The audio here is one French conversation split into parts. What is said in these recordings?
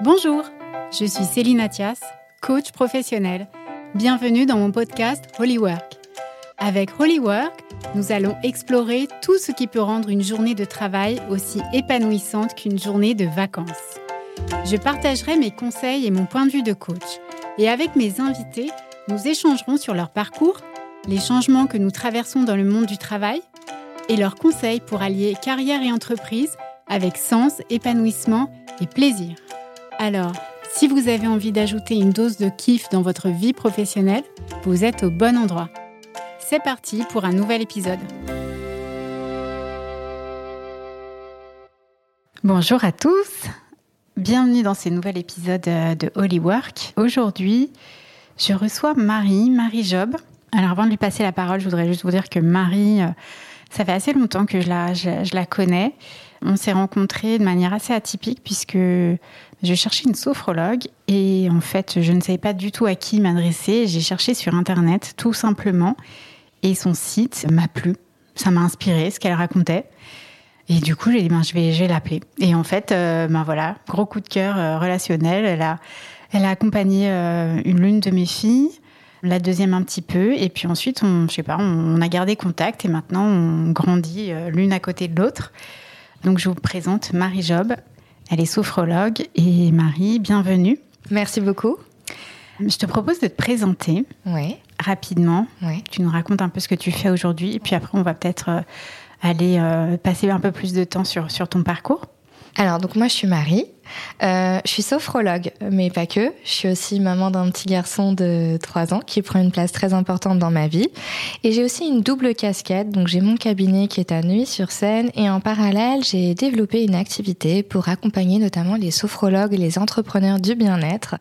Bonjour, je suis Céline Athias, coach professionnel. Bienvenue dans mon podcast Holy Work. Avec Holy Work, nous allons explorer tout ce qui peut rendre une journée de travail aussi épanouissante qu'une journée de vacances. Je partagerai mes conseils et mon point de vue de coach. Et avec mes invités, nous échangerons sur leur parcours, les changements que nous traversons dans le monde du travail et leurs conseils pour allier carrière et entreprise avec sens, épanouissement et plaisir. Alors, si vous avez envie d'ajouter une dose de kiff dans votre vie professionnelle, vous êtes au bon endroit. C'est parti pour un nouvel épisode. Bonjour à tous, bienvenue dans ce nouvel épisode euh, de Holy Work. Aujourd'hui, je reçois Marie, Marie Job. Alors avant de lui passer la parole, je voudrais juste vous dire que Marie, euh, ça fait assez longtemps que je la, je la connais. On s'est rencontrés de manière assez atypique puisque je cherchais une sophrologue et en fait, je ne savais pas du tout à qui m'adresser. J'ai cherché sur Internet tout simplement et son site m'a plu. Ça m'a inspiré ce qu'elle racontait. Et du coup, j'ai dit, ben, je vais, je vais l'appeler. Et en fait, euh, ben voilà, gros coup de cœur euh, relationnel. Elle a, elle a accompagné euh, une l'une de mes filles, la deuxième un petit peu, et puis ensuite, on, je sais pas, on, a gardé contact et maintenant on grandit l'une à côté de l'autre. Donc, je vous présente Marie Job. Elle est sophrologue et Marie, bienvenue. Merci beaucoup. Je te propose de te présenter oui. rapidement. Oui. Tu nous racontes un peu ce que tu fais aujourd'hui et puis après on va peut-être euh, aller euh, passer un peu plus de temps sur, sur ton parcours. Alors, donc moi, je suis Marie. Euh, je suis sophrologue, mais pas que. Je suis aussi maman d'un petit garçon de 3 ans qui prend une place très importante dans ma vie. Et j'ai aussi une double casquette. Donc, j'ai mon cabinet qui est à Neuilly-sur-Seine. Et en parallèle, j'ai développé une activité pour accompagner notamment les sophrologues et les entrepreneurs du bien-être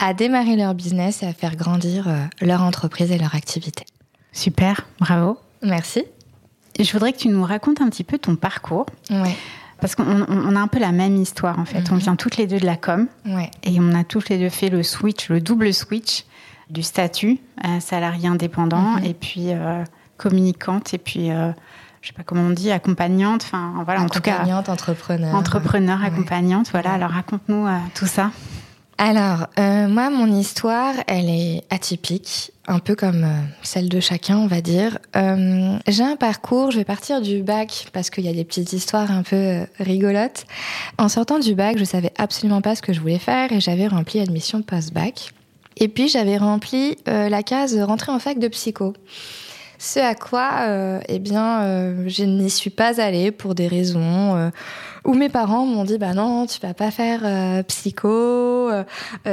à démarrer leur business et à faire grandir euh, leur entreprise et leur activité. Super, bravo. Merci. Je voudrais que tu nous racontes un petit peu ton parcours. Ouais. Parce qu'on on a un peu la même histoire en fait. Mhm. On vient toutes les deux de la com Ouais. et on a toutes les deux fait le switch, le double switch du statut euh, salarié indépendant Mhm. et puis euh, communicante et puis euh, je sais pas comment on dit accompagnante. Enfin voilà, en tout cas Accompagnante, entrepreneur. entrepreneur, Ouais. accompagnante. Voilà. Alors raconte-nous euh, tout ça. Alors, euh, moi, mon histoire, elle est atypique, un peu comme euh, celle de chacun, on va dire. Euh, j'ai un parcours, je vais partir du bac parce qu'il y a des petites histoires un peu rigolotes. En sortant du bac, je savais absolument pas ce que je voulais faire et j'avais rempli admission post-bac. Et puis j'avais rempli la case rentrer en fac de psycho. Ce à quoi, euh, eh bien, euh, je n'y suis pas allée pour des raisons euh, où mes parents m'ont dit bah non, tu vas pas faire psycho,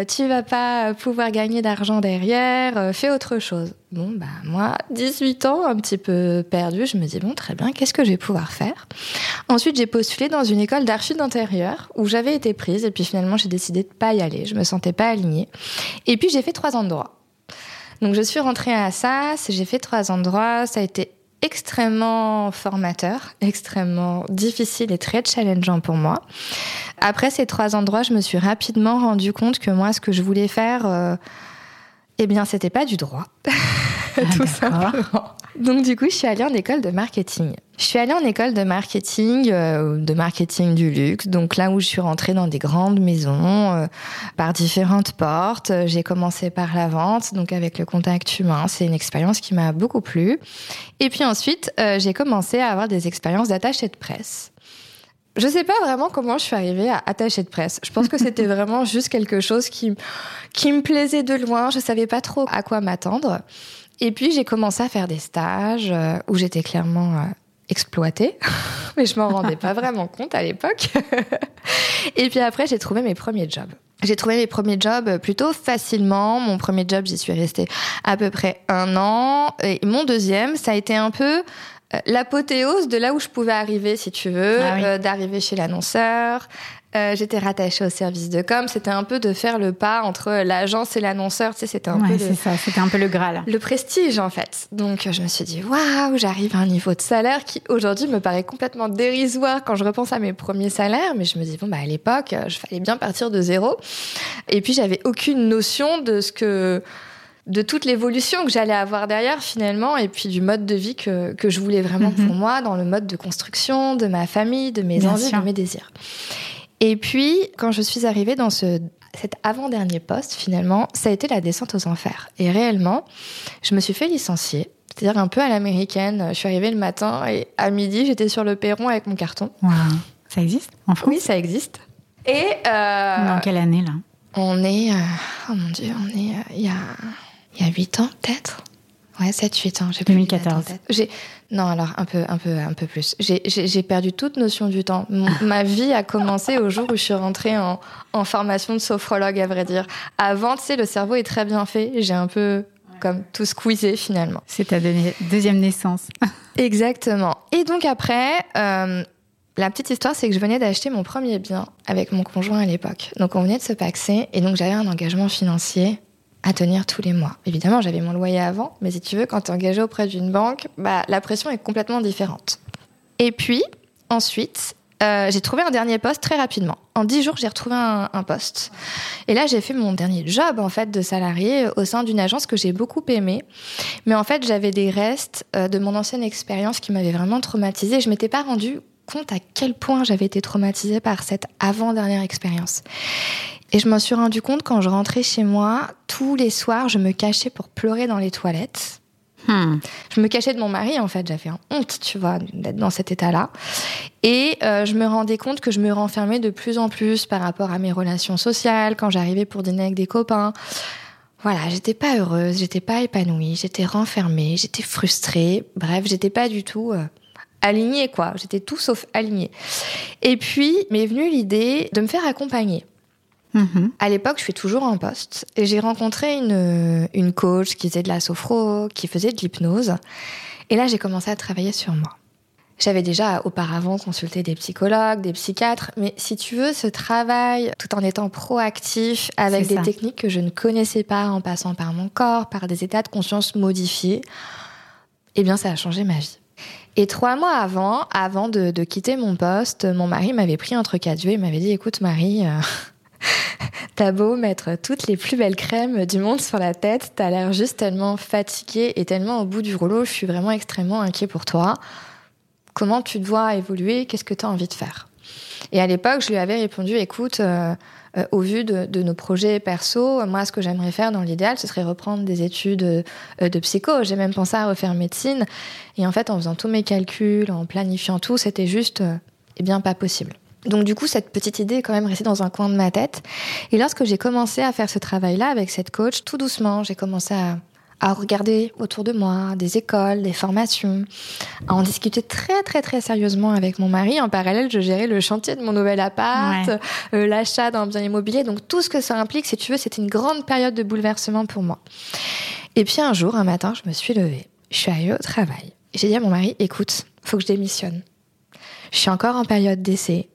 tu vas pas pouvoir gagner d'argent derrière, fais autre chose. Bon bah moi, 18 ans, un petit peu perdu, je me dis bon très bien, qu'est-ce que je vais pouvoir faire? Ensuite, j'ai postulé dans une école d'archi d'intérieur où j'avais été prise et puis finalement j'ai décidé de pas y aller, je me sentais pas alignée. Et puis j'ai fait trois ans de droit. Donc je suis rentrée à Assas, j'ai fait trois droit, ça a été extrêmement formateur, extrêmement difficile et très challengeant pour moi. Après ces trois droit, je me suis rapidement rendu compte que moi, ce que je voulais faire, euh, eh bien, c'était pas du droit. Ah, Tout simplement. Donc du coup, je suis allée en école de marketing. Je suis allée en école de marketing, euh, de marketing du luxe. Donc là où je suis rentrée dans des grandes maisons, euh, par différentes portes. Euh, J'ai commencé par la vente, donc avec le contact humain. C'est une expérience qui m'a beaucoup plu. Et puis ensuite, euh, j'ai commencé à avoir des expériences d'attaché de presse. Je sais pas vraiment comment je suis arrivée à attaché de presse. Je pense que c'était vraiment juste quelque chose qui, qui me plaisait de loin. Je savais pas trop à quoi m'attendre. Et puis j'ai commencé à faire des stages euh, où j'étais clairement euh, exploitée, mais je m'en rendais pas vraiment compte à l'époque. Et puis après j'ai trouvé mes premiers jobs. J'ai trouvé mes premiers jobs plutôt facilement. Mon premier job, j'y suis restée à peu près un an. Et mon deuxième, ça a été un peu euh, l'apothéose de là où je pouvais arriver, si tu veux, Ah oui. euh, d'arriver chez l'annonceur. Euh, J'étais rattachée au service de com. C'était un peu de faire le pas entre l'agence et l'annonceur. Tu sais, c'était un Ouais, peu c'est le, ça. C'était un peu le Graal. le prestige en fait. Donc je me suis dit waouh, j'arrive à un niveau de salaire qui aujourd'hui me paraît complètement dérisoire quand je repense à mes premiers salaires, mais je me dis bon bah à l'époque, je fallait bien partir de zéro. Et puis j'avais aucune notion de ce que de toute l'évolution que j'allais avoir derrière finalement et puis du mode de vie que, que je voulais vraiment Mhm. pour moi dans le mode de construction de ma famille, de mes Bien envies, sûr. de mes désirs. Et puis, quand je suis arrivée dans ce, cet avant-dernier poste, finalement, ça a été la descente aux enfers. Et réellement, je me suis fait licencier. C'est-à-dire un peu à l'américaine. Je suis arrivée le matin et à midi, j'étais sur le perron avec mon carton. Wow. Ça existe en France? Oui, ça existe. Et euh, Dans quelle année là? on est, euh, oh mon dieu, on est euh, il y a y a 8 ans peut-être? Ouais, 7 8 ans, j'ai plus 2014. les dates en tête. J'ai non, alors un peu un peu un peu plus. J'ai perdu toute notion du temps. Mon- ma vie a commencé au jour où je suis rentrée en en formation de sophrologue à vrai dire. Avant, tu sais, le cerveau est très bien fait, j'ai un peu comme tout squeezé finalement. C'est ta deuxi- deuxième naissance. Exactement. Et donc après, euh, la petite histoire, c'est que je venais d'acheter mon premier bien avec mon conjoint à l'époque. Donc on venait de se paxer et donc j'avais un engagement financier à tenir tous les mois. Évidemment, j'avais mon loyer avant, mais si tu veux, quand tu es engagé auprès d'une banque, bah, la pression est complètement différente. Et puis, ensuite, euh, j'ai trouvé un dernier poste très rapidement. En dix jours, j'ai retrouvé un, poste. Et là, j'ai fait mon dernier job, en fait, de salarié euh, au sein d'une agence que j'ai beaucoup aimée. Mais en fait, j'avais des restes euh, de mon ancienne expérience qui m'avaient vraiment traumatisée. Je m'étais pas rendu compte à quel point j'avais été traumatisée par cette avant-dernière expérience. Et je m'en suis rendu compte quand je rentrais chez moi, tous les soirs, je me cachais pour pleurer dans les toilettes. Hmm. Je me cachais de mon mari, en fait. J'avais honte, tu vois, d'être dans cet état-là. Et euh, je me rendais compte que je me renfermais de plus en plus par rapport à mes relations sociales, quand j'arrivais pour dîner avec des copains. Voilà, j'étais pas heureuse, j'étais pas épanouie, j'étais renfermée, j'étais frustrée. Bref, j'étais pas du tout euh, alignée, quoi. J'étais tout sauf alignée. Et puis, m'est venue l'idée de me faire accompagner. Mhm. À l'époque, je suis toujours en poste et j'ai rencontré une, une coach qui faisait de la sophro, qui faisait de l'hypnose. Et là, j'ai commencé à travailler sur moi. J'avais déjà auparavant consulté des psychologues, des psychiatres, mais si tu veux, ce travail, tout en étant proactif, avec des ça. techniques que je ne connaissais pas, en passant par mon corps, par des états de conscience modifiés, eh bien, ça a changé ma vie. Et trois mois avant, avant de, de quitter mon poste, mon mari m'avait pris entre quatre yeux et m'avait dit, écoute Marie, euh, T'as beau mettre toutes les plus belles crèmes du monde sur la tête, t'as l'air juste tellement fatiguée et tellement au bout du rouleau, je suis vraiment extrêmement inquiet pour toi. Comment tu dois évoluer? Qu'est-ce que tu as envie de faire? Et à l'époque, je lui avais répondu, écoute, euh, euh, au vu de, nos projets perso, moi, ce que j'aimerais faire dans l'idéal, ce serait reprendre des études euh, de psycho. J'ai même pensé à refaire médecine. Et en fait, en faisant tous mes calculs, en planifiant tout, c'était juste, eh bien, pas possible. Donc du coup, cette petite idée est quand même restée dans un coin de ma tête. Et lorsque j'ai commencé à faire ce travail-là avec cette coach, tout doucement, j'ai commencé à, à regarder autour de moi des écoles, des formations, à en discuter très très très sérieusement avec mon mari. En parallèle, je gérais le chantier de mon nouvel appart, Ouais. euh, l'achat d'un bien immobilier. Donc tout ce que ça implique, si tu veux, c'était une grande période de bouleversement pour moi. Et puis un jour, un matin, je me suis levée. Je suis arrivée au travail. J'ai dit à mon mari, écoute, faut que je démissionne. Je suis encore en période d'essai.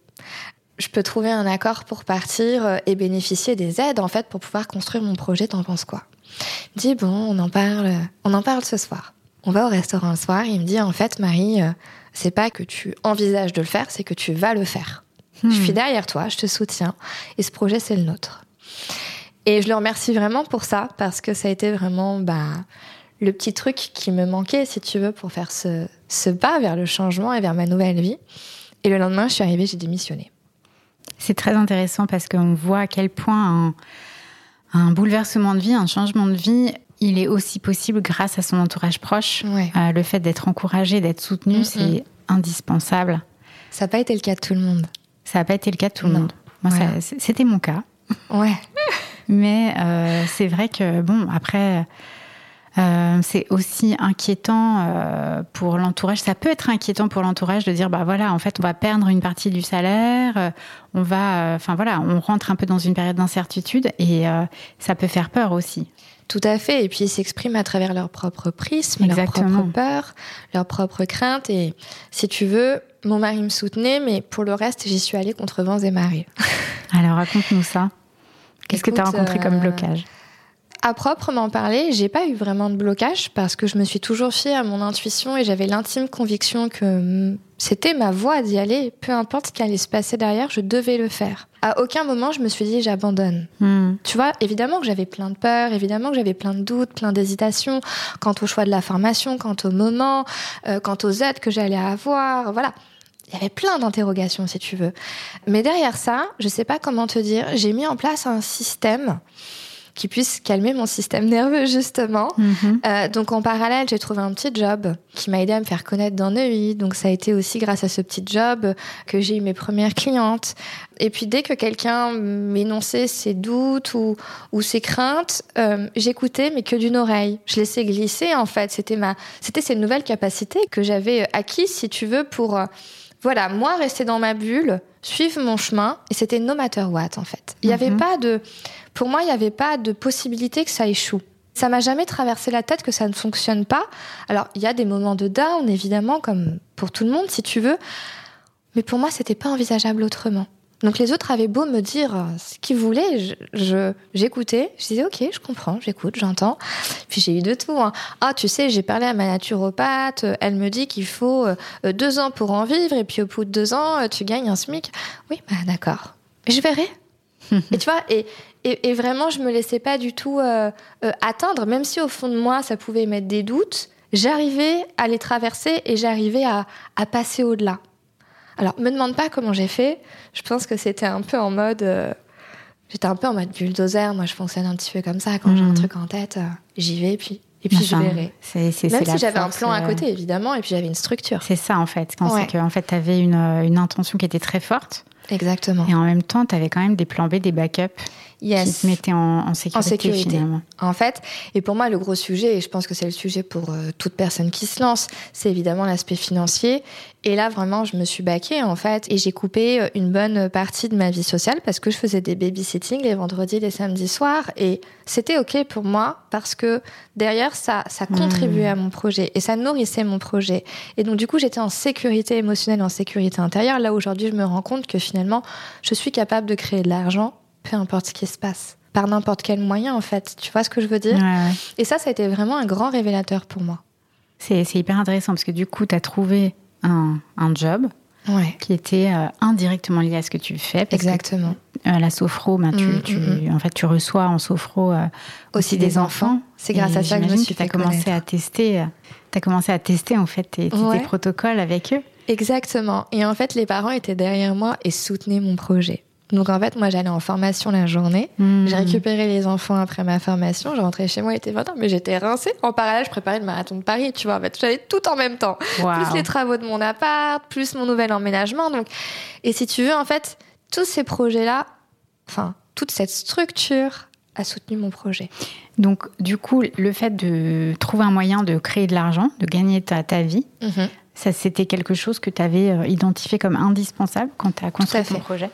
Je peux trouver un accord pour partir euh, et bénéficier des aides en fait pour pouvoir construire mon projet. T'en penses quoi? Il me dit bon, on en parle, on en parle ce soir. On va au restaurant le soir. Il me dit en fait Marie, euh, c'est pas que tu envisages de le faire, c'est que tu vas le faire. Je suis derrière toi, je te soutiens et ce projet c'est le nôtre. Et je le remercie vraiment pour ça parce que ça a été vraiment bah, le petit truc qui me manquait, si tu veux, pour faire ce, ce pas vers le changement et vers ma nouvelle vie. Et le lendemain, je suis arrivée, j'ai démissionné. C'est très intéressant parce qu'on voit à quel point un, un bouleversement de vie, un changement de vie, il est aussi possible grâce à son entourage proche. Ouais. Euh, le fait d'être encouragé, d'être soutenu, c'est indispensable. Ça n'a pas été le cas de tout le monde. Ça n'a pas été le cas de tout le monde. Moi, c'était mon cas. Ouais. Mais euh, c'est vrai que, bon, après, euh, c'est aussi inquiétant euh, pour l'entourage. Ça peut être inquiétant pour l'entourage de dire, bah voilà, en fait, on va perdre une partie du salaire, euh, on va, enfin voilà, on rentre un peu dans une période d'incertitude et ça peut faire peur aussi. Tout à fait. Et puis ils s'expriment à travers leur propre prisme, leur propre peur, leur propre crainte. Et si tu veux, mon mari me soutenait, mais pour le reste, j'y suis allée contre vents et marées. Alors raconte-nous ça. Qu'est-ce que tu as rencontré comme blocage? À proprement parler, j'ai pas eu vraiment de blocage parce que je me suis toujours fiée à mon intuition et j'avais l'intime conviction que hum, c'était ma voie d'y aller. Peu importe ce qui allait se passer derrière, je devais le faire. À aucun moment, je me suis dit j'abandonne. Hmm. Tu vois, évidemment que j'avais plein de peurs, évidemment que j'avais plein de doutes, plein d'hésitations quant au choix de la formation, quant au moment, euh, quant aux aides que j'allais avoir, voilà. il y avait plein d'interrogations, si tu veux. Mais derrière ça, je sais pas comment te dire, j'ai mis en place un système qui puisse calmer mon système nerveux justement. Mhm. Euh, donc en parallèle, j'ai trouvé un petit job qui m'a aidé à me faire connaître dans Neuilly. Donc ça a été aussi grâce à ce petit job que j'ai eu mes premières clientes. Et puis dès que quelqu'un m'énonçait ses doutes ou, ou ses craintes, euh, j'écoutais mais que d'une oreille. Je laissais glisser en fait. C'était ma, c'était ces nouvelles capacités que j'avais acquises, si tu veux, pour euh, voilà moi rester dans ma bulle, suivre mon chemin. Et c'était no matter what en fait. Il n'y avait Mhm. pas de pour moi, il n'y avait pas de possibilité que ça échoue. Ça m'a jamais traversé la tête que ça ne fonctionne pas. Alors, il y a des moments de down, évidemment, comme pour tout le monde, si tu veux. Mais pour moi, c'était pas envisageable autrement. Donc, les autres avaient beau me dire euh, ce qu'ils voulaient, je- je- j'écoutais. Je, disais, OK, je comprends, j'écoute, j'entends. Puis j'ai eu de tout. hein. Ah, tu sais, j'ai parlé à ma naturopathe. euh, Elle me dit qu'il faut euh, deux ans pour en vivre. Et puis, au bout de deux ans, tu gagnes un SMIC. Oui, bah, d'accord. Je verrai. et tu vois, et, et, et vraiment, je me laissais pas du tout euh, euh, atteindre, même si au fond de moi, ça pouvait mettre des doutes. J'arrivais à les traverser et j'arrivais à, à passer au-delà. Alors, me demande pas comment j'ai fait. Je pense que c'était un peu en mode. euh, J'étais un peu en mode bulldozer. Moi, je fonctionne un petit peu comme ça. Quand j'ai un Mhm. truc en tête, j'y vais, et puis, et puis je verrai. C'est, Même si j'avais un plan à côté, évidemment, et puis j'avais une structure. C'est ça en fait. Quand Ouais. c'est que en fait, tu avais une, une intention qui était très forte Exactement. et en même temps, tu avais quand même des plans B, des backups qui Yes. te mettaient en, en sécurité, sécurité. finalement. En fait, et pour moi, le gros sujet, et je pense que c'est le sujet pour euh, toute personne qui se lance, c'est évidemment l'aspect financier. Et là, vraiment, je me suis baquée, en fait, et j'ai coupé euh, une bonne partie de ma vie sociale parce que je faisais des babysitting les vendredis, les samedis soirs. Et c'était OK pour moi parce que derrière, ça, ça contribuait à mon projet et ça nourrissait mon projet. Et donc, du coup, j'étais en sécurité émotionnelle, en sécurité intérieure. Là, aujourd'hui, je me rends compte que finalement, je suis capable de créer de l'argent, peu importe ce qui se passe. Par n'importe quel moyen, en fait. Tu vois ce que je veux dire? Ouais, ouais. Et ça, ça a été vraiment un grand révélateur pour moi. C'est, hyper intéressant parce que du coup, tu as trouvé un, un job Ouais. qui était euh, indirectement lié à ce que tu fais. Parce Exactement. Que, euh, la sophro, ben, tu, Mm, tu- mm, en fait, tu reçois en sophro euh, Aussi des enfants. C'est grâce à ça que je me suis tu as fait commencé à tester. euh, T'as commencé à tester en fait tes, tes- protocoles avec eux. Exactement. Et en fait, les parents étaient derrière moi et soutenaient mon projet. Donc en fait, moi, j'allais en formation la journée. Mm. J'ai récupéré les enfants après ma formation. Je rentrais chez moi, il était 20h, mais j'étais rincée. En parallèle, je préparais le marathon de Paris, tu vois. En fait, j'avais tout en même temps. Plus les travaux de mon appart, plus mon nouvel emménagement. Donc, et si tu veux, en fait, tous ces projets-là, enfin, toute cette structure a soutenu mon projet. Donc, du coup, le fait de trouver un moyen de créer de l'argent, de gagner ta, ta vie, ça c'était quelque chose que tu avais euh, identifié comme indispensable quand tu as construit ton projet?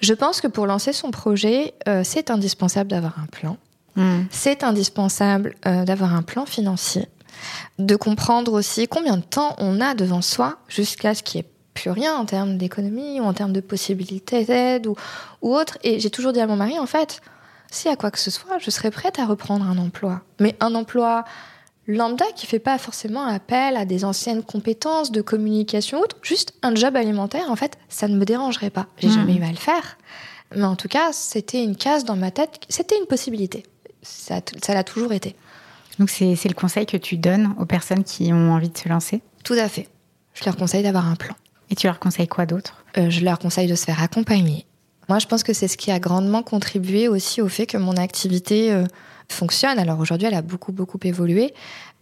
Je pense que pour lancer son projet, euh, c'est indispensable d'avoir un plan. Mm. C'est indispensable euh, d'avoir un plan financier, de comprendre aussi combien de temps on a devant soi jusqu'à ce qu'il n'y ait plus rien en termes d'économie ou en termes de possibilités d'aide ou, ou autre. Et j'ai toujours dit à mon mari, en fait, si à quoi que ce soit, je serais prête à reprendre un emploi. Mais un emploi lambda qui fait pas forcément appel à des anciennes compétences de communication ou autre, juste un job alimentaire, en fait, ça ne me dérangerait pas. J'ai Mhm. jamais eu à le faire. Mais en tout cas, c'était une case dans ma tête, c'était une possibilité. Ça l'a toujours été. Donc, c'est c'est le conseil que tu donnes aux personnes qui ont envie de se lancer? Tout à fait. Je leur conseille d'avoir un plan. Et tu leur conseilles quoi d'autre? Euh, je leur conseille de se faire accompagner. Moi, je pense que c'est ce qui a grandement contribué aussi au fait que mon activité euh, fonctionne. Alors aujourd'hui, elle a beaucoup, beaucoup évolué.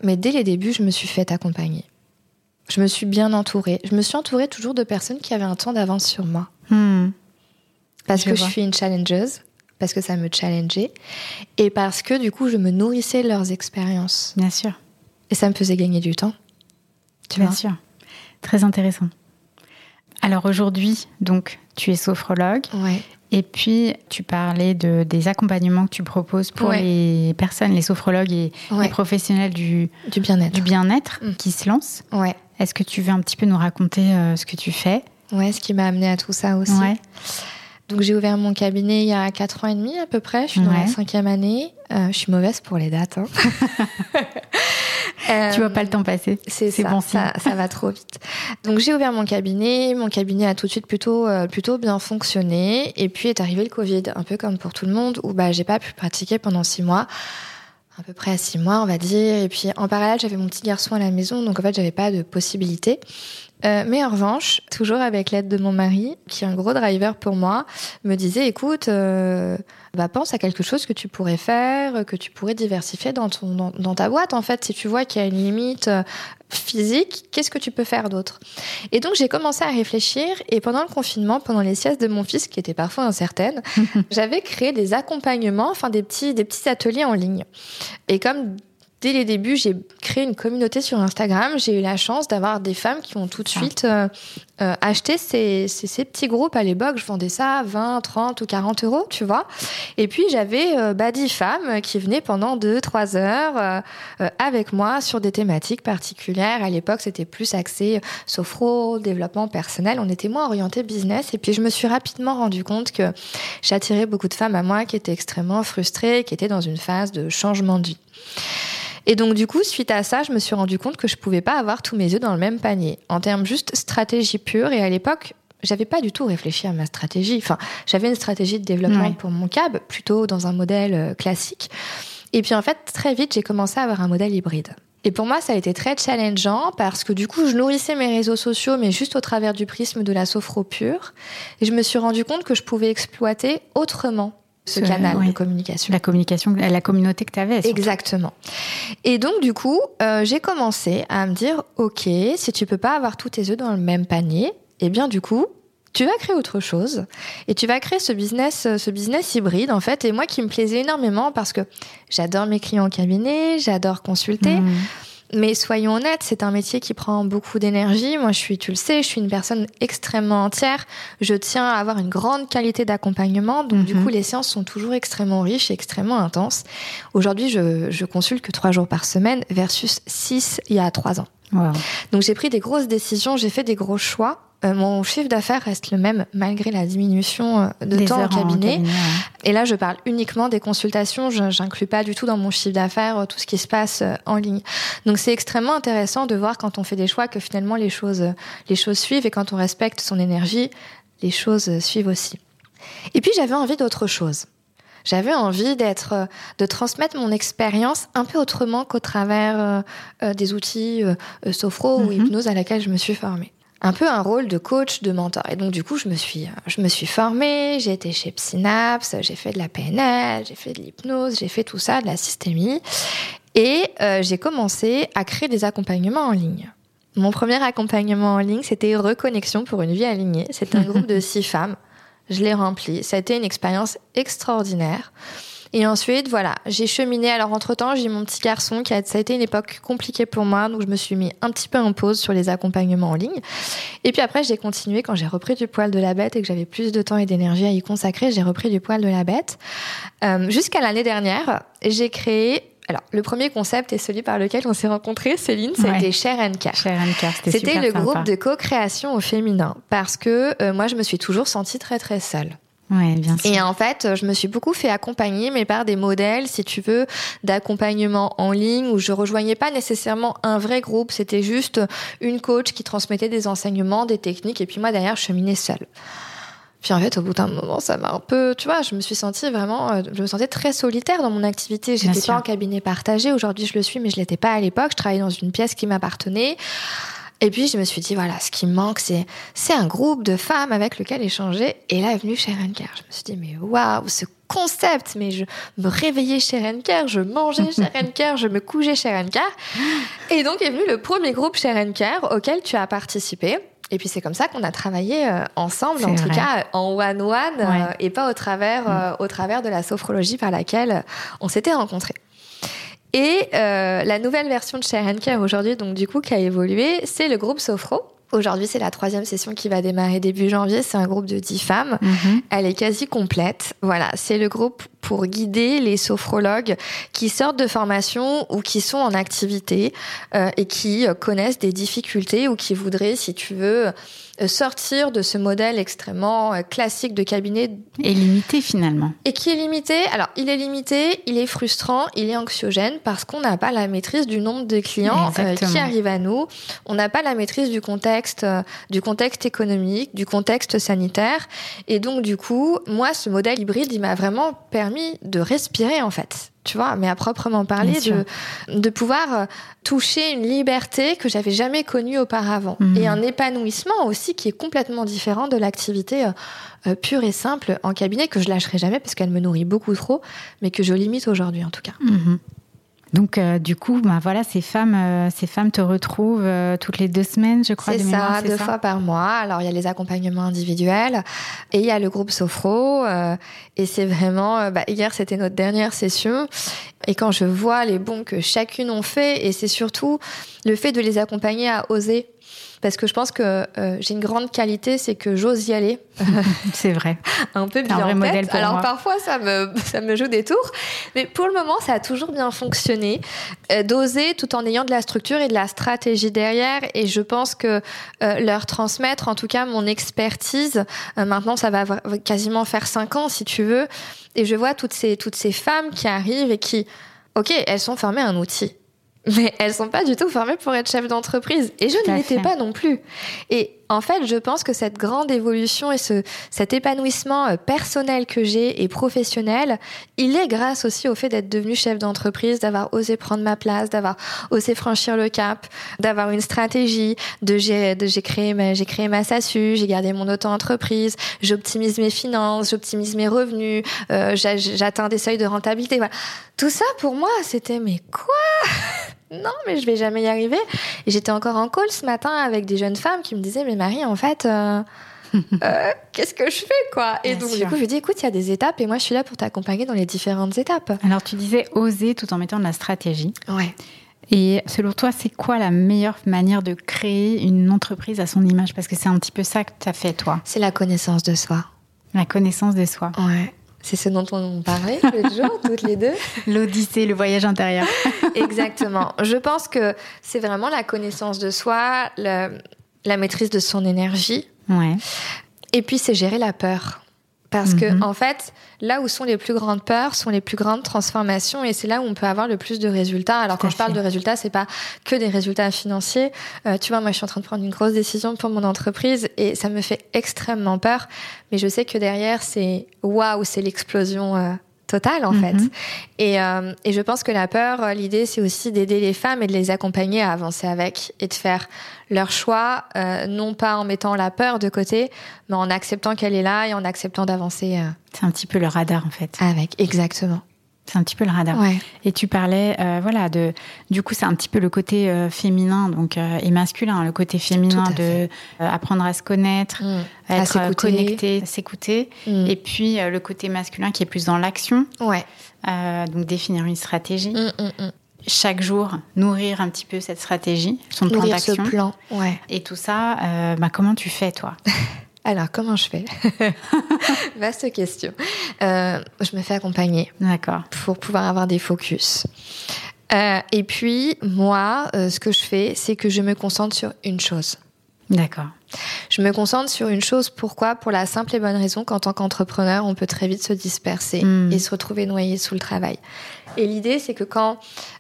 Mais dès les débuts, je me suis fait accompagner. Je me suis bien entourée. Je me suis entourée toujours de personnes qui avaient un temps d'avance sur moi. Hmm. Parce Je que vois. je suis une challengeuse, parce que ça me challengeait, et parce que du coup, je me nourrissais de leurs expériences. Bien sûr, Et ça me faisait gagner du temps. Tu bien vois? sûr. Très intéressant. Alors aujourd'hui, donc, tu es sophrologue. Ouais. Et puis, tu parlais de, des accompagnements que tu proposes pour Ouais. les personnes, les sophrologues et Ouais. les professionnels du, Du bien-être. du bien-être Mm. qui se lancent. Ouais. Est-ce que tu veux un petit peu nous raconter euh, ce que tu fais? Ouais, ce qui m'a amené à tout ça aussi. Ouais. Donc j'ai ouvert mon cabinet il y a 4 ans et demi à peu près. Je suis dans Ouais. la cinquième année. Euh, je suis mauvaise pour les dates. hein. Euh, Tu vois pas le temps passer. C'est ça, bon ça, ça va trop vite. Donc j'ai ouvert mon cabinet, mon cabinet a tout de suite plutôt euh, plutôt bien fonctionné. Et puis est arrivé le Covid, un peu comme pour tout le monde où bah j'ai pas pu pratiquer pendant six mois, à peu près six mois on va dire. Et puis en parallèle j'avais mon petit garçon à la maison. Donc en fait j'avais pas de possibilité Euh, mais en revanche, toujours avec l'aide de mon mari, qui est un gros driver pour moi, me disait écoute, euh, bah, pense à quelque chose que tu pourrais faire, que tu pourrais diversifier dans, ton, dans, dans ta boîte. En fait, si tu vois qu'il y a une limite euh, physique, qu'est-ce que tu peux faire d'autre? Et donc j'ai commencé à réfléchir et pendant le confinement, pendant les siestes de mon fils qui étaient parfois incertaines, j'avais créé des accompagnements, enfin des petits des petits ateliers en ligne. Et comme dès les débuts, j'ai créé une communauté sur Instagram. J'ai eu la chance d'avoir des femmes qui ont tout de suite euh, euh, acheté ces, ces, ces, petits groupes. À l'époque, je vendais ça à 20, 30 ou 40 euros, tu vois. Et puis, j'avais euh, bah, 10 femmes qui venaient pendant 2-3 heures avec moi sur des thématiques particulières. À l'époque, c'était plus axé sophro, développement personnel. On était moins orienté business. Et puis, je me suis rapidement rendu compte que j'attirais beaucoup de femmes à moi qui étaient extrêmement frustrées, qui étaient dans une phase de changement de vie. Et donc du coup, suite à ça, je me suis rendu compte que je pouvais pas avoir tous mes œufs dans le même panier. En termes juste stratégie pure, et à l'époque, j'avais pas du tout réfléchi à ma stratégie. Enfin, j'avais une stratégie de développement pour mon cab, plutôt dans un modèle euh, classique. Et puis en fait, très vite, j'ai commencé à avoir un modèle hybride. Et pour moi, ça a été très challengeant parce que du coup, je nourrissais mes réseaux sociaux, mais juste au travers du prisme de la sophro pure. Et je me suis rendu compte que je pouvais exploiter autrement ce, ce canal oui. de communication. La communication, la communauté que tu avais. Surtout. Exactement. Et donc, du coup, euh, j'ai commencé à me dire, OK, si tu peux pas avoir tous tes œufs dans le même panier, eh bien, du coup, tu vas créer autre chose et tu vas créer ce business, ce business hybride en fait. Et moi qui me plaisait énormément parce que j'adore mes clients en cabinet, j'adore consulter. Mmh. Mais soyons honnêtes, c'est un métier qui prend beaucoup d'énergie. Moi, je suis, tu le sais, je suis une personne extrêmement entière. Je tiens à avoir une grande qualité d'accompagnement. Donc, mm -hmm. du coup, les séances sont toujours extrêmement riches et extrêmement intenses. Aujourd'hui, je, je consulte que trois jours par semaine versus six il y a trois ans. Wow. Donc, j'ai pris des grosses décisions, j'ai fait des gros choix euh, mon chiffre d'affaires reste le même malgré la diminution euh, de des temps en cabinet. en cabinet. Ouais. Et là, je parle uniquement des consultations. Je n'inclus pas du tout dans mon chiffre d'affaires euh, tout ce qui se passe en ligne. Donc, c'est extrêmement intéressant de voir quand on fait des choix que finalement les choses, les choses suivent et quand on respecte son énergie, les choses suivent aussi. Et puis, j'avais envie d'autre chose. J'avais envie d'être, de transmettre mon expérience un peu autrement qu'au travers euh, des outils euh, sophro mm -hmm. ou Mhm. hypnose à laquelle je me suis formée un peu un rôle de coach, de mentor. Et donc du coup, je me suis, je me suis formée, j'ai été chez Synapse, j'ai fait de la PNL, j'ai fait de l'hypnose, j'ai fait tout ça, de la systémie, et euh, j'ai commencé à créer des accompagnements en ligne. Mon premier accompagnement en ligne, c'était Reconnexion pour une vie alignée. C'est un groupe de six femmes. Je l'ai rempli. Ça a été une expérience extraordinaire. Et ensuite, voilà, j'ai cheminé. Alors, entre-temps, j'ai mon petit garçon qui a, ça a été une époque compliquée pour moi, donc je me suis mis un petit peu en pause sur les accompagnements en ligne. Et puis après, j'ai continué quand j'ai repris du poil de la bête et que j'avais plus de temps et d'énergie à y consacrer, j'ai repris du poil de la bête. Euh, Jusqu'à l'année dernière, j'ai créé alors, le premier concept est celui par lequel on s'est rencontrés, Céline, c'était ouais. Share and Care. C'était C'était le sympa. groupe de co-création au féminin parce que euh, moi, je me suis toujours sentie très très seule. Ouais, bien sûr. Et en fait, je me suis beaucoup fait accompagner, mais par des modèles, si tu veux, d'accompagnement en ligne où je rejoignais pas nécessairement un vrai groupe. C'était juste une coach qui transmettait des enseignements, des techniques, et puis moi derrière, je cheminais seule. Puis en fait, au bout d'un moment, ça m'a un peu, tu vois, je me suis sentie vraiment, euh, je me sentais très solitaire dans mon activité. J'étais pas en cabinet partagé. Aujourd'hui, je le suis, mais je l'étais pas à l'époque. Je travaillais dans une pièce qui m'appartenait. Et puis je me suis dit voilà, ce qui me manque c'est c'est un groupe de femmes avec lequel échanger. Et là est venu Sharon Care. Je me suis dit mais waouh, ce concept, mais je me réveillais chez Renker, je mangeais chez Renker, je me couchais chez Renker. Et donc est venu le premier groupe chez Renker auquel tu as participé. Et puis c'est comme ça qu'on a travaillé euh, ensemble, en vrai. tout cas en one-one, ouais. euh, et pas au travers, euh, au travers de la sophrologie par laquelle on s'était rencontrés. Et euh, la nouvelle version de Share Care aujourd'hui, donc du coup, qui a évolué, c'est le groupe Sophro. Aujourd'hui, c'est la troisième session qui va démarrer début janvier. C'est un groupe de dix femmes. Mm -hmm. Elle est quasi complète. Voilà, c'est le groupe pour guider les sophrologues qui sortent de formation ou qui sont en activité euh, et qui connaissent des difficultés ou qui voudraient, si tu veux, sortir de ce modèle extrêmement classique de cabinet. Et limité finalement. Et qui est limité. Alors, il est limité, il est frustrant, il est anxiogène parce qu'on n'a pas la maîtrise du nombre de clients euh, qui arrivent à nous. On n'a pas la maîtrise du contexte, euh, du contexte économique, du contexte sanitaire. Et donc, du coup, moi, ce modèle hybride, il m'a vraiment permis de respirer en fait tu vois, mais à proprement parler, de, de pouvoir euh, toucher une liberté que j'avais jamais connue auparavant Mhm. et un épanouissement aussi qui est complètement différent de l'activité euh, euh, pure et simple en cabinet que je lâcherai jamais parce qu'elle me nourrit beaucoup trop, mais que je limite aujourd'hui en tout cas. Mhm. Donc, euh, du coup, bah, voilà, ces femmes, euh, ces femmes te retrouvent euh, toutes les deux semaines, je crois. C'est de mémoire, ça, deux fois par mois. Alors il y a les accompagnements individuels et il y a le groupe Sophro. euh, et c'est vraiment, euh, bah, hier c'était notre dernière session. Et quand je vois les bons que chacune ont fait, et c'est surtout le fait de les accompagner à oser. Parce que je pense que euh, j'ai une grande qualité, c'est que j'ose y aller. C'est vrai. un peu T'es un bien vrai en modèle pour Alors moi. parfois ça me ça me joue des tours, mais pour le moment ça a toujours bien fonctionné. Euh, D'oser tout en ayant de la structure et de la stratégie derrière, et je pense que euh, leur transmettre, en tout cas mon expertise. maintenant ça va quasiment faire cinq ans si tu veux, et je vois toutes ces toutes ces femmes qui arrivent et qui, ok, elles sont formées à un outil. Mais elles sont pas du tout formées pour être chef d'entreprise. Et je ne l'étais pas non plus. Et en fait, je pense que cette grande évolution et ce, cet épanouissement euh, personnel que j'ai et professionnel, il est grâce aussi au fait d'être devenue chef d'entreprise, d'avoir osé prendre ma place, d'avoir osé franchir le cap, d'avoir une stratégie, de j'ai, de créé ma, j'ai créé ma SASU, j'ai gardé mon auto-entreprise, j'optimise mes finances, j'optimise mes revenus, euh, j'a- j'atteins des seuils de rentabilité. Voilà. Tout ça pour moi, c'était mais quoi? Non, mais je vais jamais y arriver. Et j'étais encore en call ce matin avec des jeunes femmes qui me disaient mais Marie, en fait. euh, euh, qu'est-ce que je fais quoi? Et Bien donc sûr. du coup je lui dis écoute il y a des étapes et moi je suis là pour t'accompagner dans les différentes étapes. Alors, tu disais oser tout en mettant de la stratégie. Ouais. Et selon toi, c'est quoi la meilleure manière de créer une entreprise à son image? Parce que c'est un petit peu ça que tu as fait, toi, C'est la connaissance de soi. la connaissance de soi. Ouais. C'est ce dont on parlait tous les jours, toutes les deux. L'odyssée, le voyage intérieur. Exactement. Je pense que c'est vraiment la connaissance de soi, le- la maîtrise de son énergie, Ouais. et puis c'est gérer la peur. Parce que Mhm. en fait, là où sont les plus grandes peurs, sont les plus grandes transformations, et c'est là où on peut avoir le plus de résultats. Alors quand je parle de résultats, c'est pas que des résultats financiers. Euh, tu vois, moi, je suis en train de prendre une grosse décision pour mon entreprise, et ça me fait extrêmement peur. Mais je sais que derrière, c'est waouh, c'est l'explosion. euh, totale en Mhm. fait et, euh, et je pense que la peur euh, l'idée c'est aussi d'aider les femmes et de les accompagner à avancer avec et de faire leur choix euh, non pas en mettant la peur de côté mais en acceptant qu'elle est là et en acceptant d'avancer euh, C'est un petit peu le radar, en fait. avec exactement C'est un petit peu le radar. ouais Et tu parlais, euh, voilà, de. Du coup, c'est un petit peu le côté euh, féminin, donc euh, et masculin, le côté féminin à de apprendre à se connaître, Mm. à À être s'écouter. connecté, à s'écouter, Mm. et puis le côté masculin qui est plus dans l'action, ouais donc définir une stratégie. Mm, mm, mm. Chaque jour, nourrir un petit peu cette stratégie, son plan nourrir d'action. plan ouais Et tout ça, bah, comment tu fais, toi? alors comment je fais vaste question Euh, je me fais accompagner D'accord. pour pouvoir avoir des focus. Euh, et puis, moi, euh, ce que je fais, c'est que je me concentre sur une chose. D'accord. Je me concentre sur une chose. Pourquoi? Pour la simple et bonne raison qu'en tant qu'entrepreneur, on peut très vite se disperser Mm. et se retrouver noyé sous le travail. Et l'idée, c'est que quand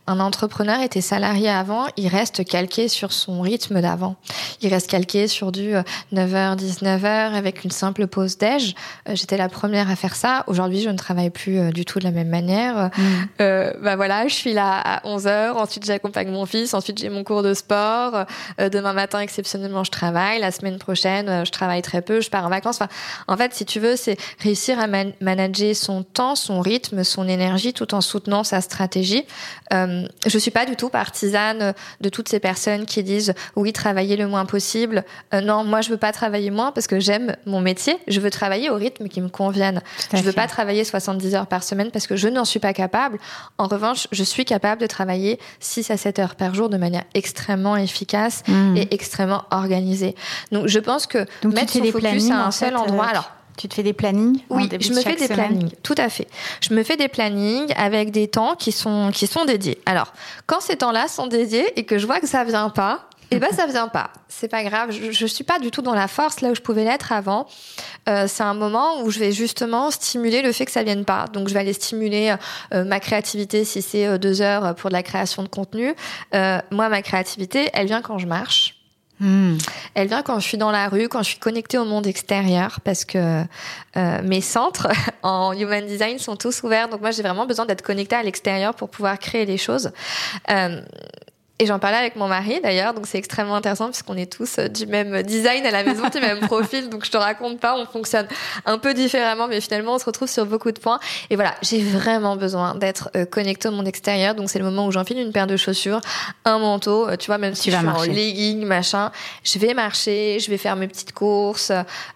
un entrepreneur était salarié avant, il reste calqué sur son rythme d'avant. Il reste calqué sur du euh, 9h, 19h avec une simple pause déj. Euh, J'étais la première à faire ça. Aujourd'hui, je ne travaille plus euh, du tout de la même manière. Mm. Euh, bah voilà, je suis là à 11h, ensuite j'accompagne mon fils, ensuite j'ai mon cours de sport, euh, demain matin exceptionnellement je travaille, la semaine prochaine euh, je travaille très peu, je pars en vacances. Enfin, en fait, si tu veux, c'est réussir à man- manager son temps, son rythme, son énergie tout en soutenant sa stratégie. Euh, je suis pas du tout partisane de toutes ces personnes qui disent oui, travailler le moins possible. Euh, non, moi je veux pas travailler moins parce que j'aime mon métier, je veux travailler au rythme qui me convienne. Je veux fait. pas travailler 70 heures par semaine parce que je n'en suis pas capable. En revanche, je suis capable de travailler 6 à 7 heures par jour de manière extrêmement efficace Mm. et extrêmement organisée. Donc je pense que Donc, mettre son des focus plannings, à un seul endroit. euh, Alors, Tu te fais des plannings oui, je me fais des semaine plannings, tout à fait. Je me fais des plannings avec des temps qui sont qui sont dédiés. Alors, quand ces temps-là sont dédiés et que je vois que ça vient pas, eh ben ça vient pas. C'est pas grave. Je, je suis pas du tout dans la force là où je pouvais l'être avant. Euh, c'est un moment où je vais justement stimuler le fait que ça vienne pas. Donc je vais aller stimuler euh, ma créativité si c'est euh, deux heures pour de la création de contenu. Euh, moi, ma créativité, elle vient quand je marche. Hmm. Elle vient quand je suis dans la rue, quand je suis connectée au monde extérieur, parce que euh, mes centres en human design sont tous ouverts. Donc moi, j'ai vraiment besoin d'être connectée à l'extérieur pour pouvoir créer les choses. Euh, et j'en parlais avec mon mari d'ailleurs, donc c'est extrêmement intéressant puisqu'on est tous euh, du même design à la maison, du même profil. Donc je te raconte pas, on fonctionne un peu différemment, mais finalement on se retrouve sur beaucoup de points. Et voilà, j'ai vraiment besoin d'être euh, connecté au monde extérieur. Donc c'est le moment où j'enfile une paire de chaussures, un manteau, euh, tu vois, même si je suis en legging, machin, je vais marcher, je vais faire mes petites courses,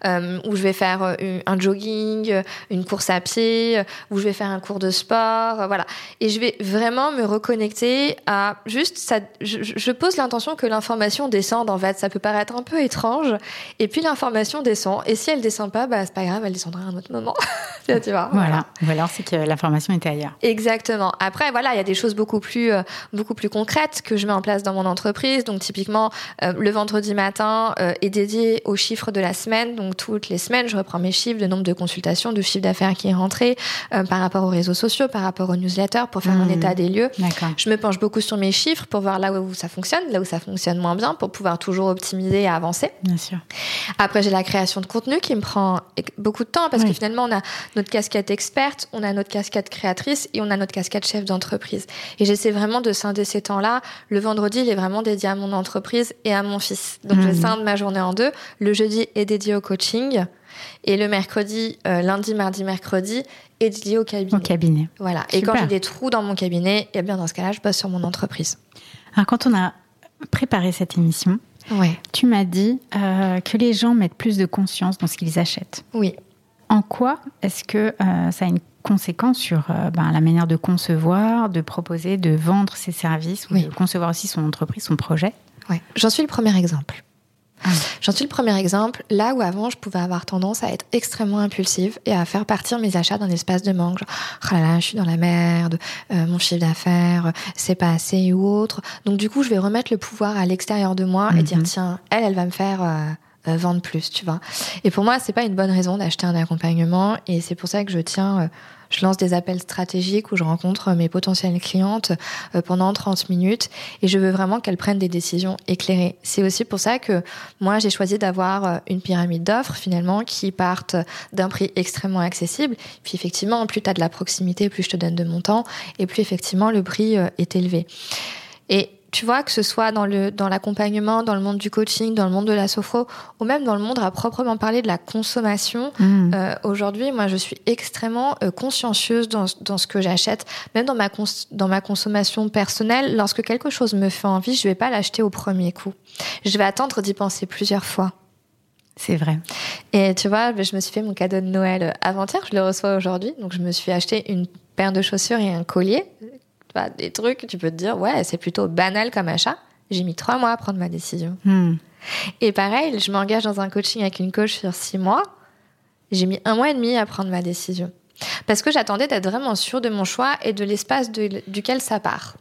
euh, ou je vais faire un jogging, une course à pied, ou je vais faire un cours de sport, voilà. Et je vais vraiment me reconnecter à juste ça je, pose l'intention que l'information descende. En fait, ça peut paraître un peu étrange. Et puis l'information descend. Et si elle descend pas, bah c'est pas grave, elle descendra à un autre moment. tu vois. Voilà. Ou alors c'est que l'information était ailleurs. Exactement. Après, voilà, il y a des choses beaucoup plus euh, beaucoup plus concrètes que je mets en place dans mon entreprise. Donc typiquement, euh, le vendredi matin euh, est dédié aux chiffres de la semaine. Donc toutes les semaines, je reprends mes chiffres, de nombre de consultations, de chiffre d'affaires qui est rentré par rapport aux réseaux sociaux, par rapport aux newsletters, pour faire mon mmh. état des lieux. Je me penche beaucoup sur mes chiffres pour voir là où ça fonctionne, là où ça fonctionne moins bien, pour pouvoir toujours optimiser et avancer. Bien sûr. Après, j'ai la création de contenu qui me prend beaucoup de temps parce que finalement, on a notre casquette experte, on a notre casquette créatrice et on a notre casquette chef d'entreprise. Et j'essaie vraiment de scinder ces temps-là. Le vendredi, il est vraiment dédié à mon entreprise et à mon fils. Donc, je mhm. scinde ma journée en deux. Le jeudi est dédié au coaching. Et le mercredi, euh, lundi, mardi, mercredi, est dédié au cabinet. Au cabinet. Voilà. Et quand j'ai des trous dans mon cabinet, et eh bien dans ce cas-là, je bosse sur mon entreprise. Alors, quand on a préparé cette émission, tu m'as dit euh, que les gens mettent plus de conscience dans ce qu'ils achètent. Oui. En quoi est-ce que euh, ça a une conséquence sur euh, ben, la manière de concevoir, de proposer, de vendre ses services ou de concevoir aussi son entreprise, son projet? Oui, j'en suis le premier exemple. Ah. J'en suis le premier exemple, là où avant je pouvais avoir tendance à être extrêmement impulsive et à faire partir mes achats d'un espace de manque. Genre, oh là là, je suis dans la merde, euh, mon chiffre d'affaires, c'est pas assez ou autre. Donc du coup, je vais remettre le pouvoir à l'extérieur de moi et dire, mhm. tiens, elle, elle va me faire... Euh, euh, vendre plus, tu vois. Et pour moi, c'est pas une bonne raison d'acheter un accompagnement et c'est pour ça que je tiens je lance des appels stratégiques où je rencontre mes potentielles clientes euh, pendant 30 minutes et je veux vraiment qu'elles prennent des décisions éclairées. C'est aussi pour ça que moi j'ai choisi d'avoir euh, une pyramide d'offres finalement qui partent d'un prix extrêmement accessible. Puis effectivement, plus tu as de la proximité, plus je te donne de mon temps et plus effectivement le prix euh, est élevé. Tu vois, que ce soit dans le dans l'accompagnement, dans le monde du coaching, dans le monde de la sophro, ou même dans le monde à proprement parler de la consommation. Mmh. Euh, aujourd'hui, moi, je suis extrêmement euh, consciencieuse dans, dans ce que j'achète, même dans ma dans ma consommation personnelle. Lorsque quelque chose me fait envie, je vais pas l'acheter au premier coup. Je vais attendre d'y penser plusieurs fois. C'est vrai. Et tu vois, je me suis fait mon cadeau de Noël avant-hier, je le reçois aujourd'hui. Donc, je me suis acheté une paire de chaussures et un collier des trucs, tu peux te dire, ouais, c'est plutôt banal comme achat. J'ai mis trois mois à prendre ma décision. Hmm. Et pareil, je m'engage dans un coaching avec une coach sur six mois. J'ai mis un mois et demi à prendre ma décision. Parce que j'attendais d'être vraiment sûre de mon choix et de l'espace duquel ça part.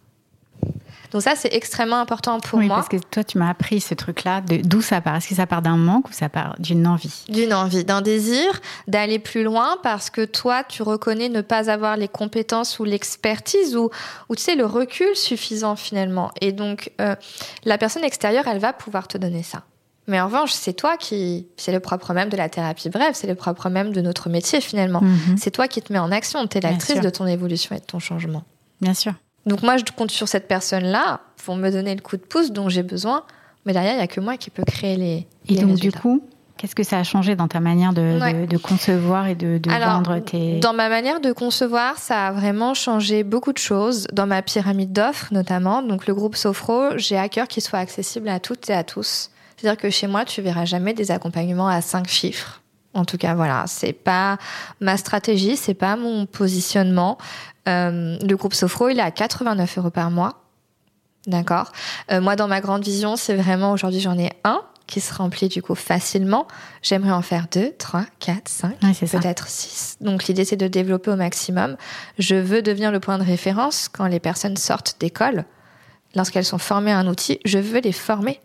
Donc ça, c'est extrêmement important pour oui, moi. Parce que toi, tu m'as appris ce truc-là. D'où ça part Est-ce que ça part d'un manque ou ça part d'une envie? D'une envie, d'un désir d'aller plus loin parce que toi, tu reconnais ne pas avoir les compétences ou l'expertise ou, ou tu sais le recul suffisant finalement. Et donc, euh, la personne extérieure, elle va pouvoir te donner ça. Mais en revanche, c'est toi qui, c'est le propre même de la thérapie brève, c'est le propre même de notre métier finalement. Mhm. C'est toi qui te mets en action, tu es l'actrice de ton évolution et de ton changement. Bien sûr. Donc moi, je compte sur cette personne-là pour me donner le coup de pouce dont j'ai besoin. Mais derrière, il n'y a que moi qui peux créer les. Et donc, du coup, qu'est-ce que ça a changé dans ta manière de, concevoir et de, vendre tes. Dans ma manière de concevoir, ça a vraiment changé beaucoup de choses. Dans ma pyramide d'offres, notamment, donc le groupe Sofro, j'ai à cœur qu'il soit accessible à toutes et à tous. C'est-à-dire que chez moi, tu verras jamais des accompagnements à cinq chiffres. En tout cas, voilà, c'est pas ma stratégie, c'est pas mon positionnement. Euh, le groupe Sofro, il est à 89 euros par mois. D'accord. Euh, moi, dans ma grande vision, c'est vraiment aujourd'hui, j'en ai un qui se remplit du coup facilement. J'aimerais en faire deux, trois, quatre, cinq, peut-être six. Donc l'idée, c'est de développer au maximum. Je veux devenir le point de référence quand les personnes sortent d'école. Lorsqu'elles sont formées à un outil, je veux les former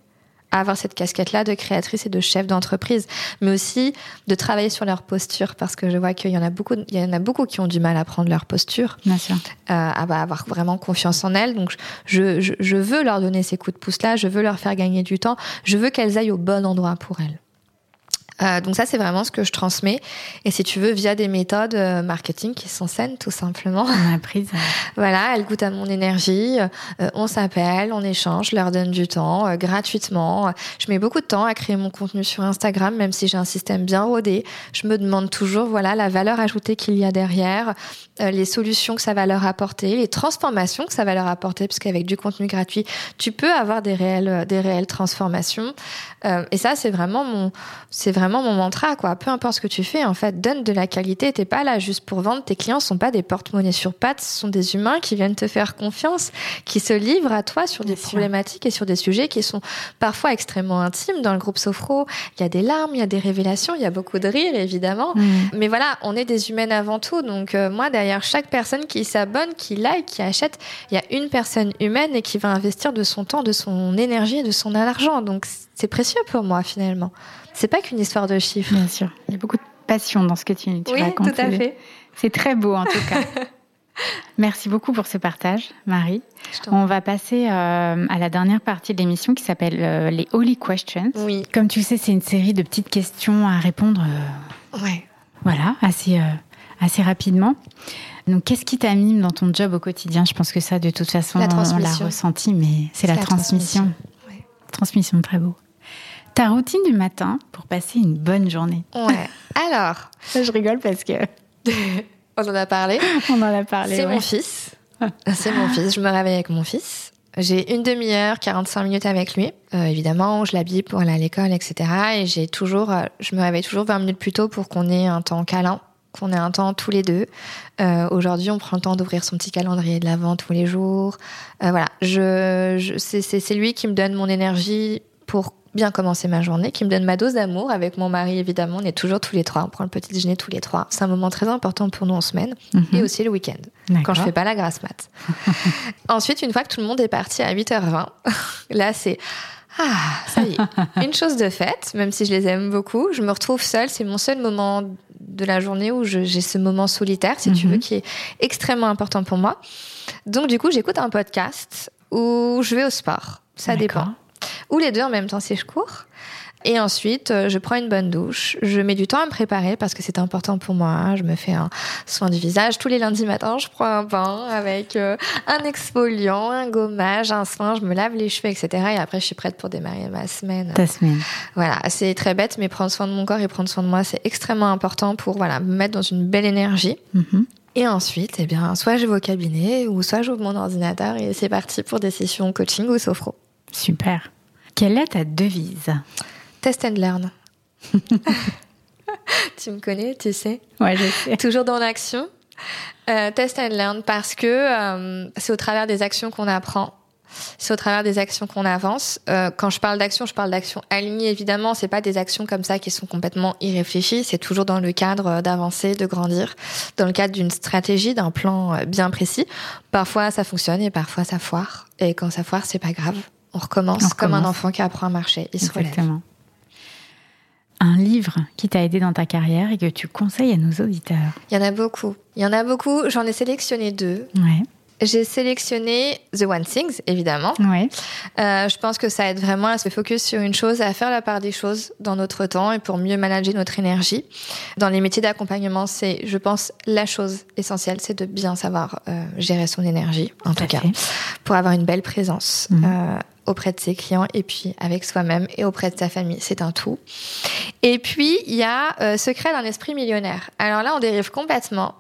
avoir cette casquette-là de créatrice et de chef d'entreprise, mais aussi de travailler sur leur posture parce que je vois qu'il y en a beaucoup, il y en a beaucoup qui ont du mal à prendre leur posture, Bien sûr. euh, à bah, avoir vraiment confiance en elles. Donc je, je, je veux leur donner ces coups de pouce-là, je veux leur faire gagner du temps, je veux qu'elles aillent au bon endroit pour elles. Euh, donc ça, c'est vraiment ce que je transmets. Et si tu veux, via des méthodes euh, marketing qui sont saines, tout simplement. On a Voilà, elles goûtent à mon énergie. euh, on s'appelle, on échange, je leur donne du temps euh, gratuitement. Je mets beaucoup de temps à créer mon contenu sur Instagram, même si j'ai un système bien rodé. Je me demande toujours, voilà, la valeur ajoutée qu'il y a derrière, euh, les solutions que ça va leur apporter, les transformations que ça va leur apporter, parce qu'avec du contenu gratuit, tu peux avoir des réelles, des réelles transformations. Euh, et ça, c'est vraiment mon, c'est vraiment mon mantra, quoi. Peu importe ce que tu fais, en fait, donne de la qualité. T'es pas là juste pour vendre. Tes clients sont pas des porte-monnaies sur pattes. Ce sont des humains qui viennent te faire confiance, qui se livrent à toi sur des Bien sûr. problématiques et sur des sujets qui sont parfois extrêmement intimes. Dans le groupe Sophro, il y a des larmes, il y a des révélations, il y a beaucoup de rire, évidemment. mm. Mais voilà, on est des humaines avant tout. Donc euh, moi, derrière chaque personne qui s'abonne, qui like, qui achète, il y a une personne humaine et qui va investir de son temps, de son énergie et de son argent. Donc c'est précieux pour moi finalement. C'est pas qu'une histoire de chiffres. Bien sûr. Il y a beaucoup de passion dans ce que tu, tu oui, racontes. tout à fait. C'est très beau en tout cas. Merci beaucoup pour ce partage, Marie. On va passer euh, à la dernière partie de l'émission qui s'appelle euh, les Holy Questions. Oui, Comme tu sais, c'est une série de petites questions à répondre, euh, ouais. voilà, assez, assez rapidement. Donc, qu'est-ce qui t'anime dans ton job au quotidien? Je pense que ça, de toute façon, La on l'a ressenti, mais c'est la, la transmission. transmission, ouais. Transmission, très beau. Ta routine du matin pour passer une bonne journée. Ouais. Alors, je rigole parce que on en a parlé. on en a parlé. C'est ouais. mon fils. C'est mon fils. Je me réveille avec mon fils. J'ai une demi-heure, 45 minutes avec lui. Euh, évidemment, je l'habille pour aller à l'école, etc. Et j'ai toujours, euh, je me réveille toujours 20 minutes plus tôt pour qu'on ait un temps câlin, qu'on ait un temps tous les deux. Euh, Aujourd'hui, on prend le temps d'ouvrir son petit calendrier de l'avant tous les jours. Euh, voilà, je, je, c'est lui qui me donne mon énergie pour bien commencer ma journée, qui me donne ma dose d'amour avec mon mari, évidemment. On est toujours tous les trois, on prend le petit déjeuner tous les trois. C'est un moment très important pour nous en semaine Mhm. et aussi le week-end quand je fais pas la grasse mat. Ensuite, une fois que tout le monde est parti à 8h20, là c'est ah, ça y est, une chose de faite, même si je les aime beaucoup, je me retrouve seule, c'est mon seul moment de la journée où j'ai ce moment solitaire, si tu Mhm. veux, qui est extrêmement important pour moi. Donc du coup, j'écoute un podcast ou je vais au sport, ça dépend. Ou les deux en même temps si je cours. Et ensuite, euh, je prends une bonne douche. Je mets du temps à me préparer parce que c'est important pour moi. Je me fais un soin du visage. Tous les lundis matins, je prends un bain avec euh, un exfoliant, un gommage, un soin. Je me lave les cheveux, etc. Et après, je suis prête pour démarrer ma semaine. Ta semaine. Voilà, c'est très bête, mais prendre soin de mon corps et prendre soin de moi, c'est extrêmement important pour voilà me mettre dans une belle énergie. Mhm. Et ensuite, eh bien, soit je vais au cabinet ou soit j'ouvre mon ordinateur et c'est parti pour des sessions coaching ou sophro. Super. Quelle est ta devise? Test and learn. tu me connais, tu sais. Ouais, je sais. Toujours dans l'action. Euh, test and learn parce que euh, c'est au travers des actions qu'on apprend. C'est au travers des actions qu'on avance. Euh, quand je parle d'action, je parle d'action alignées, évidemment. C'est pas des actions comme ça qui sont complètement irréfléchies. C'est toujours dans le cadre d'avancer, de grandir, dans le cadre d'une stratégie, d'un plan bien précis. Parfois, ça fonctionne et parfois, ça foire. Et quand ça foire, c'est pas grave. On recommence, On comme un enfant qui apprend à marcher. Il se relève. Exactement. Un livre qui t'a aidé dans ta carrière et que tu conseilles à nos auditeurs. Il y en a beaucoup. Il y en a beaucoup. J'en ai sélectionné deux. Ouais. J'ai sélectionné The One Things, évidemment. Ouais. Euh, je pense que ça aide vraiment à se focus sur une chose, à faire la part des choses dans notre temps et pour mieux manager notre énergie. Dans les métiers d'accompagnement, c'est, je pense, la chose essentielle, c'est de bien savoir euh, gérer son énergie, en tout, cas, fait. pour avoir une belle présence. Mhm. euh, auprès de ses clients et puis avec soi-même et auprès de sa famille. C'est un tout. Et puis, il y a euh, Secret d'un esprit millionnaire. Alors là, on dérive complètement.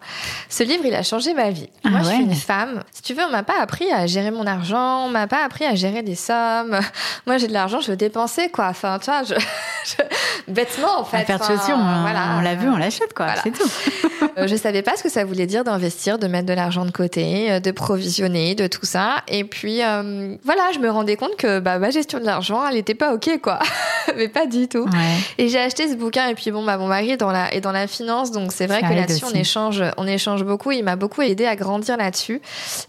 Ce livre, il a changé ma vie. Ah Moi, je suis une femme. Si tu veux, on m'a pas appris à gérer mon argent, on m'a pas appris à gérer des sommes. Moi, j'ai de l'argent, je veux dépenser, quoi. Enfin, tu vois, je... Bêtement, en fait. Paire de chaussures, on, voilà. on l'a vu, on l'achète, quoi. C'est tout. Euh, je savais pas ce que ça voulait dire d'investir, de mettre de l'argent de côté, euh, de provisionner, de tout ça. Et puis, euh, voilà, je me rendais compte que bah, ma gestion de l'argent, elle était pas OK, quoi. Mais pas du tout. Et j'ai acheté ce bouquin. Et puis, bon, bah, mon mari est dans la, est dans la finance. Donc, c'est vrai que là-dessus, on échange, on échange beaucoup. Il m'a beaucoup aidé à grandir là-dessus.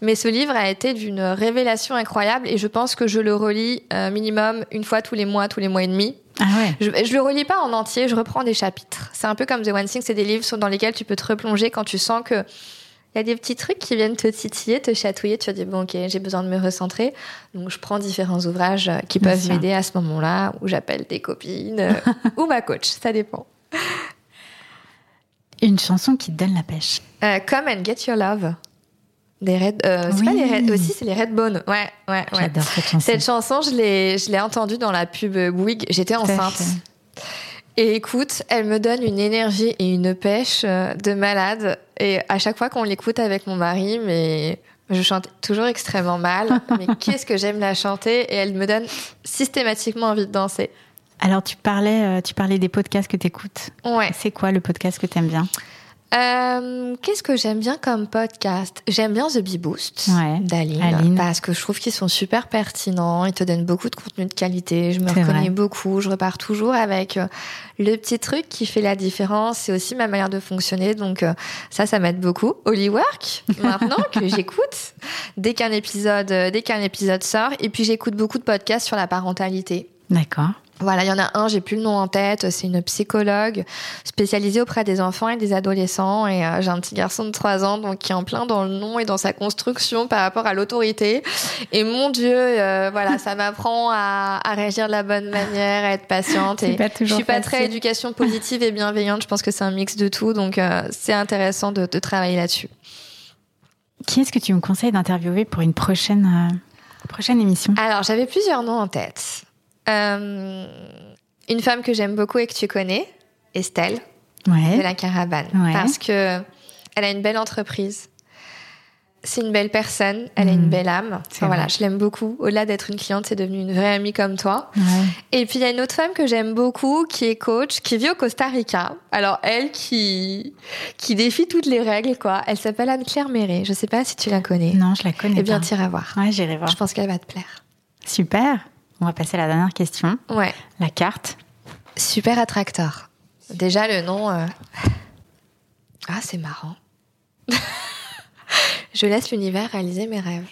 Mais ce livre a été d'une révélation incroyable. Et je pense que je le relis minimum une fois tous les mois, tous les mois et demi. Ah ouais. je, je le relis pas en entier, je reprends des chapitres. C'est un peu comme The One Thing, c'est des livres dans lesquels tu peux te replonger quand tu sens que il y a des petits trucs qui viennent te titiller, te chatouiller. Tu vas dire, bon, ok, j'ai besoin de me recentrer. Donc, je prends différents ouvrages euh, qui peuvent m'aider à ce moment-là, où j'appelle des copines euh, ou ma coach. Ça dépend. Une chanson qui te donne la pêche. Euh, Come and Get Your Love. Des Red, euh, c'est pas les Red, aussi, c'est les Redbone. Ouais, ouais, ouais. J'adore cette chanson. Cette chanson, je l'ai, je l'ai entendue dans la pub Bouygues. J'étais enceinte. Et écoute, elle me donne une énergie et une pêche euh, de malade. Et à chaque fois qu'on l'écoute avec mon mari, mais je chante toujours extrêmement mal. mais qu'est-ce que j'aime la chanter et elle me donne systématiquement envie de danser. Alors tu parlais, euh, tu parlais des podcasts que tu écoutes. Ouais. C'est quoi le podcast que tu aimes bien? Euh, Qu'est-ce que j'aime bien comme podcast? J'aime bien The Bee Boost d'Aline parce que je trouve qu'ils sont super pertinents. Ils te donnent beaucoup de contenu de qualité. Je me reconnais beaucoup. Je repars toujours avec euh, le petit truc qui fait la différence. C'est aussi ma manière de fonctionner. Donc euh, ça, ça m'aide beaucoup. Work maintenant que j'écoute dès qu'un épisode, dès qu'un épisode sort. Et puis j'écoute beaucoup de podcasts sur la parentalité. D'accord. Voilà, il y en a un, j'ai plus le nom en tête, c'est une psychologue spécialisée auprès des enfants et des adolescents. Et euh, j'ai un petit garçon de 3 ans, donc qui est en plein dans le nom et dans sa construction par rapport à l'autorité. Et mon Dieu, euh, voilà, ça m'apprend à, à, réagir de la bonne manière, à être patiente. Et je suis pas très éducation positive et bienveillante, je pense que c'est un mix de tout, donc euh, c'est intéressant de, de travailler là-dessus. Qui est-ce que tu me conseilles d'interviewer pour une prochaine, prochaine émission? Alors, j'avais plusieurs noms en tête. Euh, une femme que j'aime beaucoup et que tu connais, Estelle, de la Caravane, parce que elle a une belle entreprise. C'est une belle personne, elle a une mm. belle âme. voilà, je l'aime beaucoup. Au-delà d'être une cliente, c'est devenu une vraie amie comme toi. Et puis il y a une autre femme que j'aime beaucoup, qui est coach, qui vit au Costa Rica. Alors elle, qui qui défie toutes les règles, quoi. Elle s'appelle Anne-Claire Méré. Je sais pas si tu la connais. Non, je la connais. Eh bien, t'iras voir. Ouais, j'irai voir. Je pense qu'elle va te plaire. Super. On va passer à la dernière question. Ouais. La carte. Super attracteur. Déjà, le nom. Euh, ah, c'est marrant. je laisse l'univers réaliser mes rêves.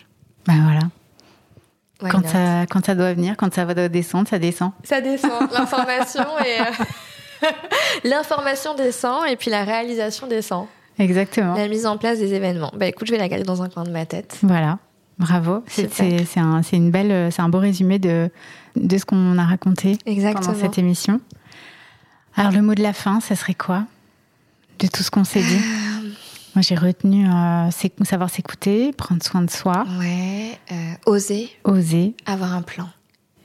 Ben voilà. quand ça, quand ça doit venir, quand ça va descendre, ça descend. Ça descend. L'information et. Euh, l'information descend et puis la réalisation descend. Exactement. La mise en place des événements. Bah écoute, je vais la garder dans un coin de ma tête. Voilà. Bravo. C'est un, une belle, c'est un beau résumé de, de ce qu'on a raconté pendant cette émission. Alors, le mot de la fin, ça serait quoi? De tout ce qu'on s'est dit? Moi, j'ai retenu euh, savoir s'écouter, prendre soin de soi. Ouais. Euh, oser. Oser. Avoir un plan.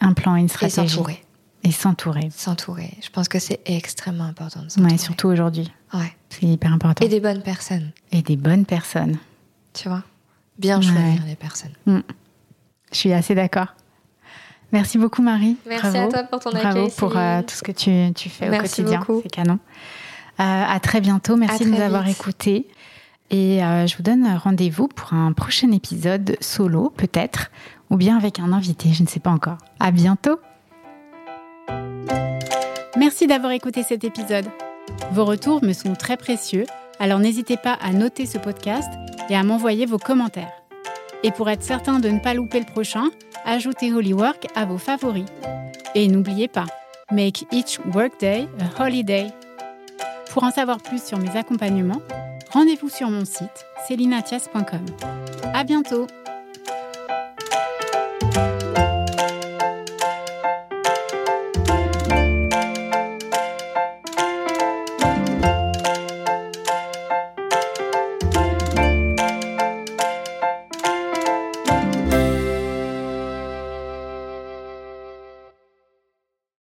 Un plan, une stratégie. Et s'entourer. Et s'entourer. S'entourer. Je pense que c'est extrêmement important de s'entourer. Ouais, surtout aujourd'hui. Ouais. C'est hyper important. Et des bonnes personnes. Et des bonnes personnes. Tu vois? Bien choisir les personnes. Mm. Je suis assez d'accord. Merci beaucoup Marie. Merci à toi pour ton accueil. Bravo pour euh, tout ce que tu, tu fais au quotidien. C'est canon. Euh, à très bientôt. Merci de nous avoir écoutés. Et euh, je vous donne rendez-vous pour un prochain épisode solo, peut-être, ou bien avec un invité, je ne sais pas encore. À bientôt. Merci d'avoir écouté cet épisode. Vos retours me sont très précieux, alors n'hésitez pas à noter ce podcast et à m'envoyer vos commentaires. Et pour être certain de ne pas louper le prochain, ajoutez Holywork à vos favoris. Et n'oubliez pas, make each workday a holiday. Pour en savoir plus sur mes accompagnements, rendez-vous sur mon site celinatias.com. À bientôt!